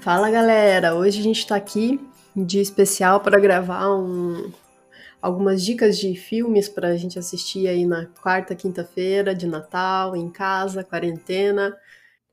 Fala galera, hoje a gente está aqui de especial para gravar um, algumas dicas de filmes para a gente assistir aí na quarta, quinta-feira de Natal, em casa, quarentena.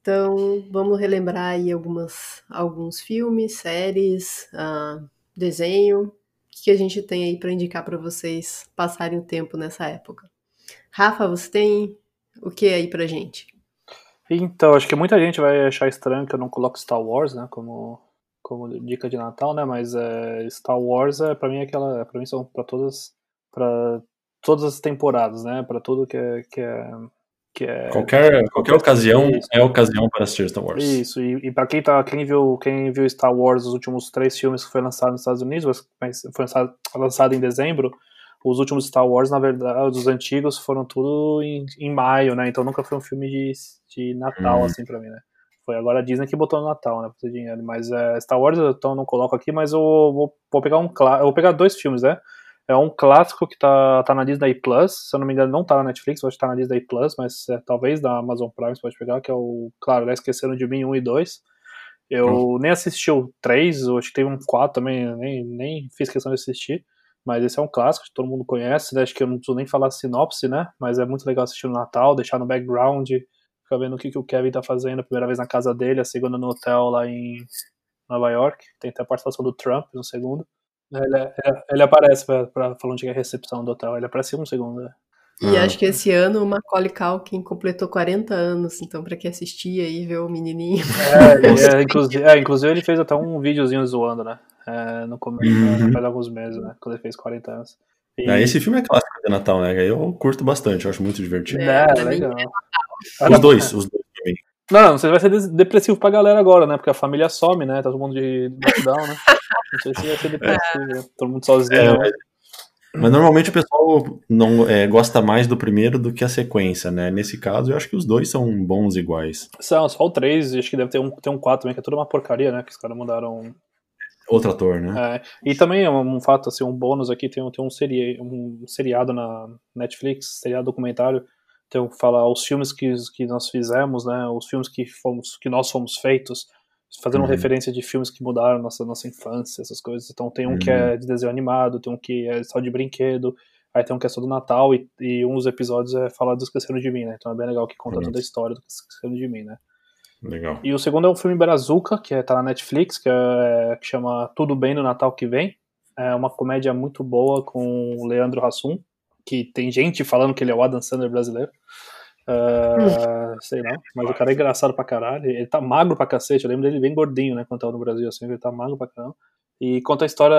Então vamos relembrar aí algumas, alguns filmes, séries, uh, desenho, que a gente tem aí para indicar para vocês passarem o tempo nessa época. Rafa, você tem o que aí pra gente? Então, acho que muita gente vai achar estranho que eu não coloco Star Wars, né, como, como dica de Natal, né, mas é, Star Wars, é, para mim, é aquela, para mim são para todas, para todas as temporadas, né, para tudo que é, que é, que é qualquer, qualquer ocasião isso. é ocasião para assistir Star Wars. Isso, e, e para quem tá, quem viu, quem viu Star Wars, os últimos três filmes que foi lançado nos Estados Unidos, foi lançado, lançado em dezembro, os últimos Star Wars, na verdade, os antigos foram tudo em, em maio, né? Então nunca foi um filme de, de Natal, hum. assim, pra mim, né? Foi agora a Disney que botou no Natal, né? Pra ter dinheiro. Mas é, Star Wars então não coloco aqui, mas eu vou, vou pegar um eu vou pegar dois filmes, né? É um clássico que tá, tá na Disney Plus, se eu não me engano, não tá na Netflix, acho que tá na Disney Plus, mas é, talvez na Amazon Prime você pode pegar, que é o, claro, né, Esqueceram de Mim 1 e 2. Eu hum. nem assisti o 3, acho que teve um 4 também, nem, nem fiz questão de assistir. Mas esse é um clássico que todo mundo conhece, né? Acho que eu não preciso nem falar sinopse, né? Mas é muito legal assistir no Natal, deixar no background, ficar vendo o que, que o Kevin tá fazendo a primeira vez na casa dele, a segunda no hotel lá em Nova York. Tem até a participação do Trump no segundo. Ele, é, ele, ele aparece pra, pra falar onde é a recepção do hotel. Ele aparece um segundo, né? E ah. acho que esse ano o Macaulay Culkin completou 40 anos, então para quem assistir aí ver o menininho. É, é, inclusive, é, inclusive ele fez até um videozinho zoando, né? É, no começo, uhum. faz alguns meses, né? Quando ele fez 40 anos. E... É, esse filme é clássico de Natal, né? Eu curto bastante, eu acho muito divertido. É, é legal. Os dois, os dois também. Não, você vai ser depressivo pra galera agora, né? Porque a família some, né? Tá todo mundo de lockdown, né? Não sei se vai ser depressivo, né? Todo mundo sozinho. É, mas, mas, normalmente o pessoal não é, gosta mais do primeiro do que a sequência, né? Nesse caso, eu acho que os dois são bons iguais. São, só o três, acho que deve ter um, ter um quatro também, que é toda uma porcaria, né? Que os caras mudaram Outro ator, né? É, e também é um fato, assim, um bônus aqui, tem, tem um, seri, um seriado na Netflix, seriado documentário, então fala os filmes que, que nós fizemos, né, os filmes que, fomos, que nós fomos feitos, fazendo uhum. referência de filmes que mudaram nossa, nossa infância, essas coisas. Então tem um uhum. que é uhum. de desenho animado, tem um que é só de brinquedo, aí tem um que é só do Natal, e, e um dos episódios é falar do Esquecendo de Mim, né? Então é bem legal que conta uhum. toda a história do Esquecendo de Mim, né? Legal. E o segundo é um filme Brazuca, que é, tá na Netflix, que, é, que chama Tudo Bem no Natal que Vem. É uma comédia muito boa com o Leandro Hassum, que tem gente falando que ele é o Adam Sandler brasileiro. Uh, sei não, mas o cara é engraçado pra caralho. Ele tá magro pra cacete. Eu lembro dele bem gordinho, né? Quando tava no Brasil, assim, ele tá magro pra caramba. E conta a história.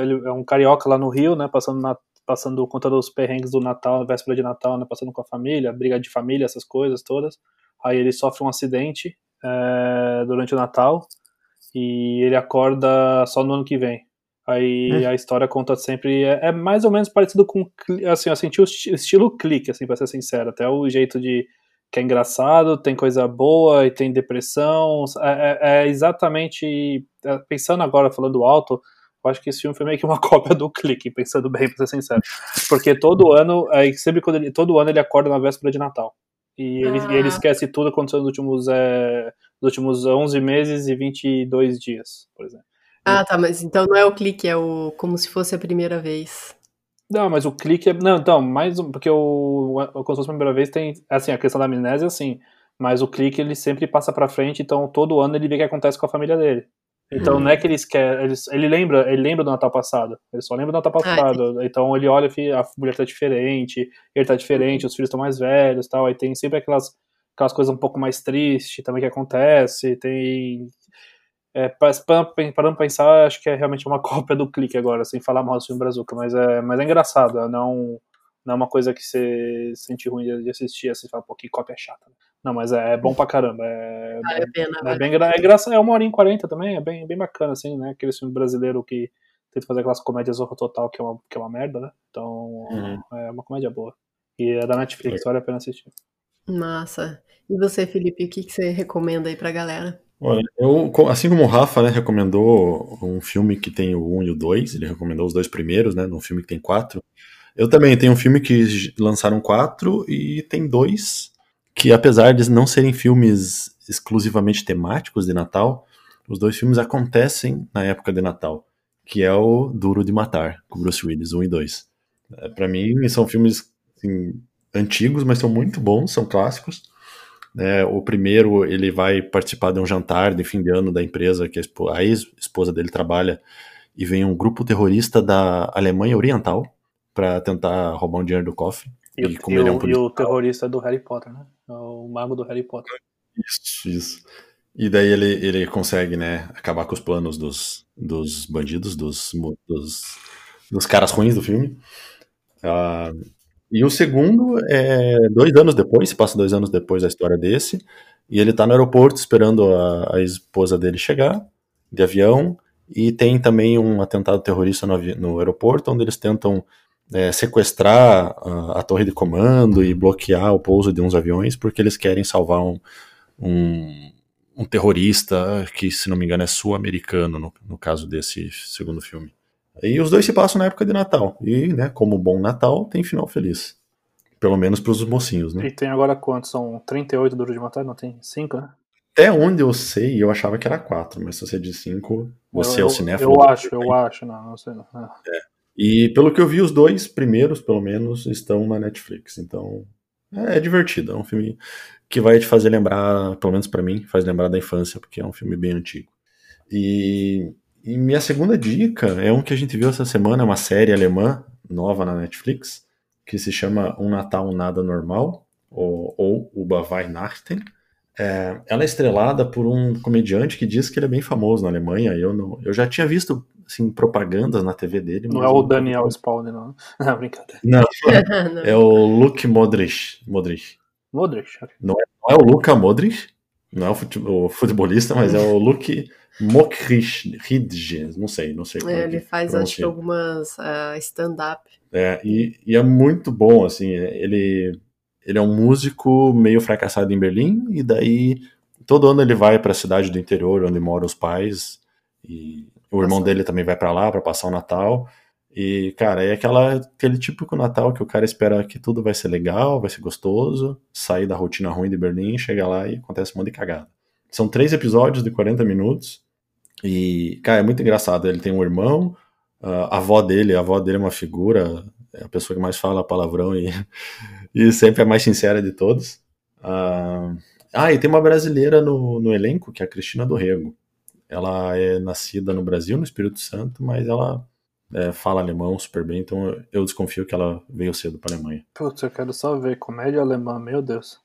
Ele é um carioca lá no Rio, né? Passando, na, passando contando os perrengues do Natal, véspera de Natal, né? Passando com a família, briga de família, essas coisas todas. Aí ele sofre um acidente é, durante o Natal e ele acorda só no ano que vem. Aí hum. a história conta sempre. É, é, mais ou menos parecido com. Assim, eu senti o estilo clique, assim, pra ser sincero. Até o jeito de. que é engraçado, tem coisa boa e tem depressão. É, é, é exatamente. É, pensando agora, falando alto, eu acho que esse filme foi meio que uma cópia do clique, pensando bem, pra ser sincero. Porque todo ano, aí sempre quando ele, todo ano ele acorda na véspera de Natal. E ele, ah. ele esquece tudo aconteceu nos últimos, é, nos últimos 11 meses e 22 dias, por exemplo. Ah, tá, mas então não é o clique, é o como se fosse a primeira vez. Não, mas o clique é. Não, então, mais porque o, o como se fosse a primeira vez tem. Assim, a questão da amnésia, assim. Mas o clique ele sempre passa pra frente, então todo ano ele vê o que acontece com a família dele. Então não é que eles querem. Ele, ele lembra, ele lembra do Natal passado. Ele só lembra do Natal ah, passado. Ah, então ele olha a mulher tá diferente, ele tá diferente, os filhos estão mais velhos tal. Aí tem sempre aquelas, aquelas coisas um pouco mais tristes também que acontece. Tem. É, parando pra pensar, acho que é realmente uma cópia do clique agora, sem falar mal do filme Brazuca, mas é, mas é engraçado, é não, Não é uma coisa que você sente ruim de assistir, assim, fala, pô, que cópia chata. Não, mas é, bom pra caramba. É, Vale a pena, é vale. bem é engraçado, é uma hora e quarenta também, é bem, bem bacana, assim, né? Aquele filme brasileiro que tenta fazer aquelas comédias horror total, que é uma, que é uma merda, né? Então, Uhum. é uma comédia boa. E é da Netflix, vale a pena assistir. Massa. E você, Felipe, o que, que você recomenda aí pra galera? Olha, eu, assim como o Rafa, né, recomendou um filme que tem o 1 e o 2, ele recomendou os dois primeiros, né, num filme que tem quatro. Eu também tenho um filme que lançaram quatro e tem dois que, apesar de não serem filmes exclusivamente temáticos de Natal, os dois filmes acontecem na época de Natal, que é o Duro de Matar, com Bruce Willis, 1 e 2. É, Pra mim, são filmes assim, antigos, mas são muito bons, são clássicos. É, o primeiro, ele vai participar de um jantar de fim de ano da empresa que a ex-esposa dele trabalha e vem um grupo terrorista da Alemanha Oriental para tentar roubar um dinheiro do cofre. E, E e é um e o terrorista do Harry Potter, né? É O mago do Harry Potter. Isso, isso. E daí ele, ele consegue, né, acabar com os planos dos, dos bandidos, dos, dos, dos caras ruins do filme. Ah, e o segundo é dois anos depois, se passa dois anos depois da história desse, e ele tá no aeroporto esperando a, a esposa dele chegar, de avião, e tem também um atentado terrorista no, no aeroporto, onde eles tentam é, sequestrar a, a torre de comando e bloquear o pouso de uns aviões, porque eles querem salvar um, um, um terrorista que, se não me engano, é sul-americano, no, no caso desse segundo filme. E os dois se passam na época de Natal. E, né, como bom Natal, tem final feliz. Pelo menos para os mocinhos, né? E tem agora quantos? São 38 duros de matar? Não tem 5, né? Até onde eu sei, eu achava que era quatro, mas se você diz cinco, você eu, é o cinéfilo. Eu acho, eu acho, não, não sei não. É. E pelo que eu vi, os dois primeiros, pelo menos, estão na Netflix. Então, é divertido. É um filme que vai te fazer lembrar, pelo menos pra mim, faz lembrar da infância, porque é um filme bem antigo. E, e minha segunda dica é um que a gente viu essa semana, é uma série alemã nova na Netflix, que se chama Um Natal Nada Normal, ou, ou Über Weihnachten. É, ela é estrelada por um comediante que diz que ele é bem famoso na Alemanha. Eu, não, eu já tinha visto assim, propagandas na TV dele. Não é o Daniel Spawn, não. Não, brincadeira. não, Não. é o Luke Modric. Modric. Modric. Não é o Luka Modric, não é o, fute- o futebolista, mas é o Luke Mokrich, não sei, não sei É, é ele que faz, acho que pronuncia. algumas ah, stand-up. É, e, e é muito bom, assim, é, ele, ele é um músico meio fracassado em Berlim, e daí todo ano ele vai para a cidade do interior, onde moram os pais, e o irmão Nossa. dele também vai para lá para passar o Natal, e, cara, é aquela, aquele típico Natal que o cara espera que tudo vai ser legal, vai ser gostoso, sair da rotina ruim de Berlim, chega lá e acontece um monte de cagada. São três episódios de 40 minutos, e, cara, é muito engraçado, ele tem um irmão, a avó dele, a avó dele é uma figura, é a pessoa que mais fala palavrão e, e sempre é a mais sincera de todos. Ah, ah, e tem uma brasileira no, no elenco, que é a Cristina Dorrego. Ela é nascida no Brasil, no Espírito Santo, mas ela é, fala alemão super bem, então eu- desconfio que ela veio cedo para a Alemanha. Putz, eu quero só ver. Comédia alemã, meu Deus.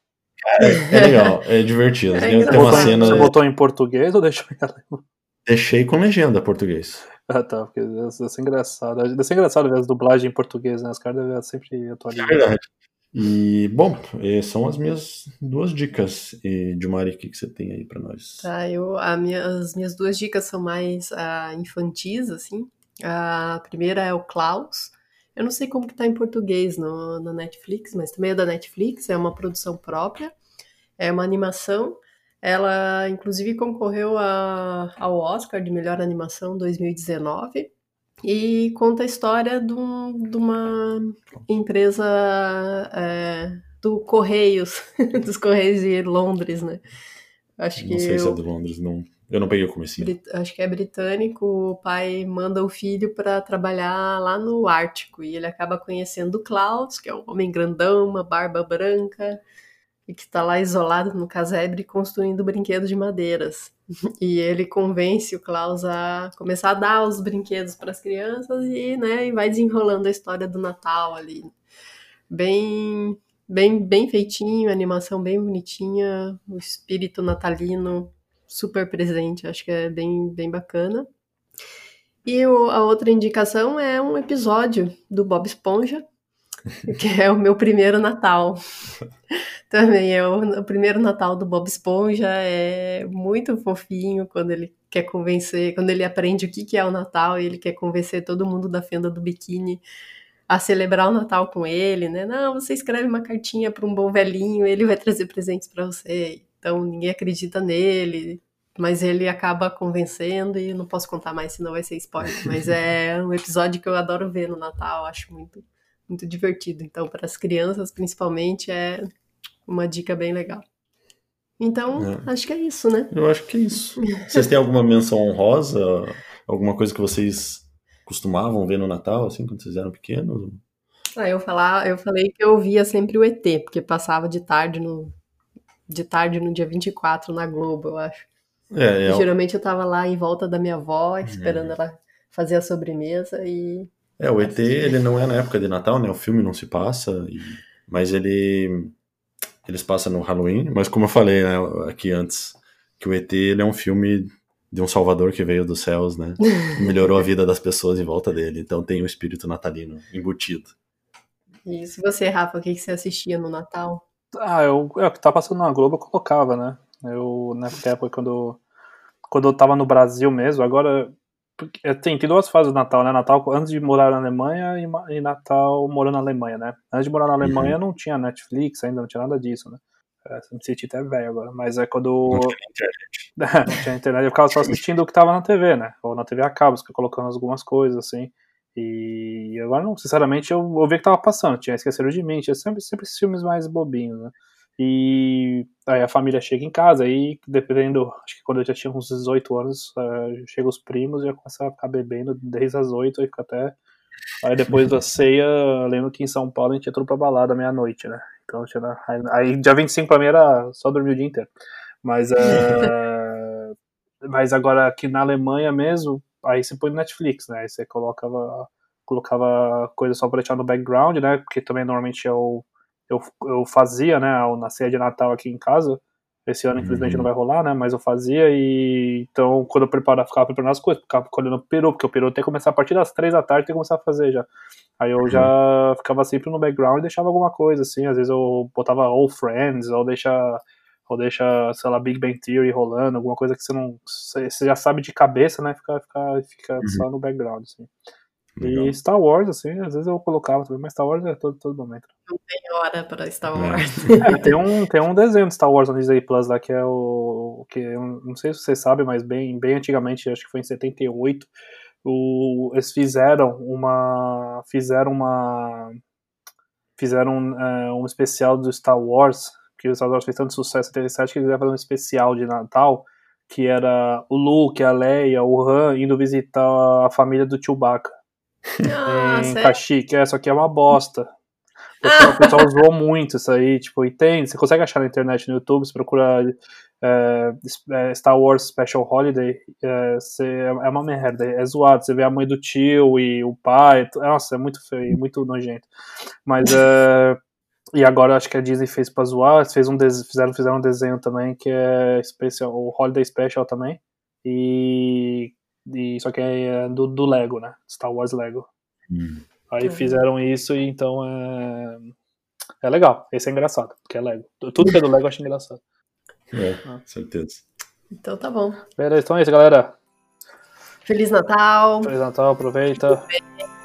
É legal, é divertido. É tem, uma Botou- cena. Você botou em português ou deixou em alemão? Deixei com legenda português. Ah, tá, porque deve ser engraçado. Deve ser engraçado ver as dublagens em português, né? Os caras devem sempre É atualizar. verdade. E, bom, eh, são as minhas duas dicas. E, Dilmari, o que, você tem aí para nós? Tá, eu, minha- as minhas duas dicas são mais ah, infantis, assim. A primeira é o Klaus. Eu não sei como que tá em português no, na Netflix, mas também é da Netflix, é uma produção própria, é uma animação. Ela, inclusive, concorreu a- ao Oscar de Melhor Animação 2019 e conta a história de, um- de uma empresa é, do Correios, dos Correios de Londres, né? Acho que Não sei se é de Londres, não. Eu não peguei o. Brit- acho que é britânico, o pai manda o filho para trabalhar lá no Ártico e ele acaba conhecendo o Klaus, que é um homem grandão, uma barba branca e que está lá isolado no casebre construindo brinquedos de madeiras. E ele convence o Klaus a começar a dar os brinquedos para as crianças e, né, e vai desenrolando a história do Natal ali. Bem, bem, bem feitinho, animação bem bonitinha, o espírito natalino super presente, acho que é bem, bem bacana. E o- a outra indicação é um episódio do Bob Esponja, que é o meu primeiro Natal. Também é o, o, primeiro Natal do Bob Esponja, é muito fofinho quando ele quer convencer, quando ele aprende o que, que é o Natal e ele quer convencer todo mundo da fenda do biquíni a celebrar o Natal com ele, né? Não, você escreve uma cartinha para um bom velhinho, ele vai trazer presentes para você. Então ninguém acredita nele, mas ele acaba convencendo e não posso contar mais, senão vai ser spoiler. Mas é um episódio que eu adoro ver no Natal, acho muito muito divertido. Então, para as crianças, principalmente, é uma dica bem legal. Então, é. acho que é isso, né? Eu acho que é isso. Vocês têm alguma menção honrosa? Alguma coisa que vocês costumavam ver no Natal, assim, quando vocês eram pequenos? Ah, eu, falar, eu falei que eu via sempre o ET, porque passava de tarde no, de tarde no dia 24 na Globo, eu acho. É, é... Geralmente eu tava lá em volta da minha avó, esperando é. ela fazer a sobremesa e é, o ET, ele não é na época de Natal, né? O filme não se passa, e... mas ele eles passam no Halloween, mas como eu falei né, aqui antes, que o ET ele é um filme de um salvador que veio dos céus, né? Melhorou a vida das pessoas em volta dele, então tem o espírito natalino embutido. E se você, Rafa, o que, que você assistia no Natal? Ah, eu, é, o que tá passando na Globo eu colocava, né? Eu, na época, quando, quando eu tava no Brasil mesmo, agora é, tem, tem duas fases do Natal, né? Natal antes de morar na Alemanha e, e Natal morando na Alemanha, né? Antes de morar na Alemanha uhum. não tinha Netflix ainda, não tinha nada disso, né? É, me senti até velho agora, mas é quando. Não tinha internet. não tinha internet, eu ficava só assistindo o que tava na TV, né? Ou na TV a cabo, colocando algumas coisas assim. E agora, não, sinceramente, eu, eu vi que tava passando. Tinha Esqueceram de Mim, tinha sempre, sempre esses filmes mais bobinhos, né? E aí a família chega em casa, aí dependendo, acho que quando eu já tinha uns 18 anos, uh, chega os primos e já começa a ficar bebendo desde as 8 e fica até. Aí depois da ceia, lembro que em São Paulo a gente entrou pra balada meia-noite, né? Então tinha. Aí dia 25 pra mim era só dormir o dia inteiro. Mas, uh, mas agora aqui na Alemanha mesmo, aí você põe no Netflix, né? Aí você colocava, colocava coisa só pra deixar no background, né? Porque também normalmente é o eu, eu fazia, né, na ceia de Natal aqui em casa. Esse ano, infelizmente, uhum. não vai rolar, né? Mas eu fazia e. Então, quando eu preparava, ficava preparando as coisas, ficava colhendo o peru, porque o peru tem que começar a partir das três da tarde, tem que começar a fazer já. Aí eu já uhum. ficava sempre no background e deixava alguma coisa, assim. Às vezes eu botava All Friends, ou deixa. Ou deixa, sei lá, Big Bang Theory rolando, alguma coisa que você não. Você já sabe de cabeça, né? Fica, fica, fica uhum. só no background, assim. Legal. E Star Wars, assim, às vezes eu colocava também, mas Star Wars é todo, todo momento. Não tem hora pra Star é. Wars. É, tem, um, tem um desenho de Star Wars no Disney Plus lá que é o. que não sei se vocês sabem, mas bem, bem antigamente, acho que foi em 78, o, eles fizeram uma. Fizeram uma. Fizeram um, é, um especial do Star Wars, que o Star Wars fez tanto sucesso em 77 que eles iam fazer um especial de Natal que era o Luke, a Leia, o Han indo visitar a família do Chewbacca. Ah, em Caxique. É, só que é uma bosta. O pessoal, o pessoal zoou muito isso aí, tipo, e tem, você consegue achar na internet, no YouTube, você procura é, é Star Wars Special Holiday, é, você, é uma merda, é zoado, você vê a mãe do tio e o pai, nossa, é muito feio, muito nojento. Mas, é, e agora acho que a Disney fez pra zoar, fez um fizeram, fizeram um desenho também que é especial, o Holiday Special também, e e, só que é do, do Lego, né? Star Wars Lego. Hum. Aí uhum. fizeram isso e então é. É legal. Esse é engraçado, porque é Lego. Tudo que é do Lego eu acho engraçado. É, ah. certeza. Então tá bom. Beleza, então é isso, galera. Feliz Natal. Feliz Natal, aproveita.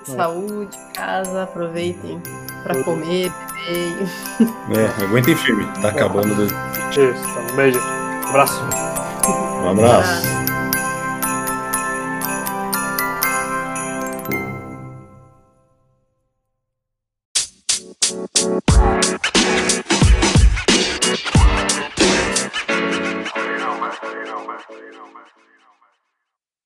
Saúde, casa, aproveitem pra comer, beber. É, aguentem firme, tá acabando. Isso, tá, um beijo. Um abraço. Um abraço.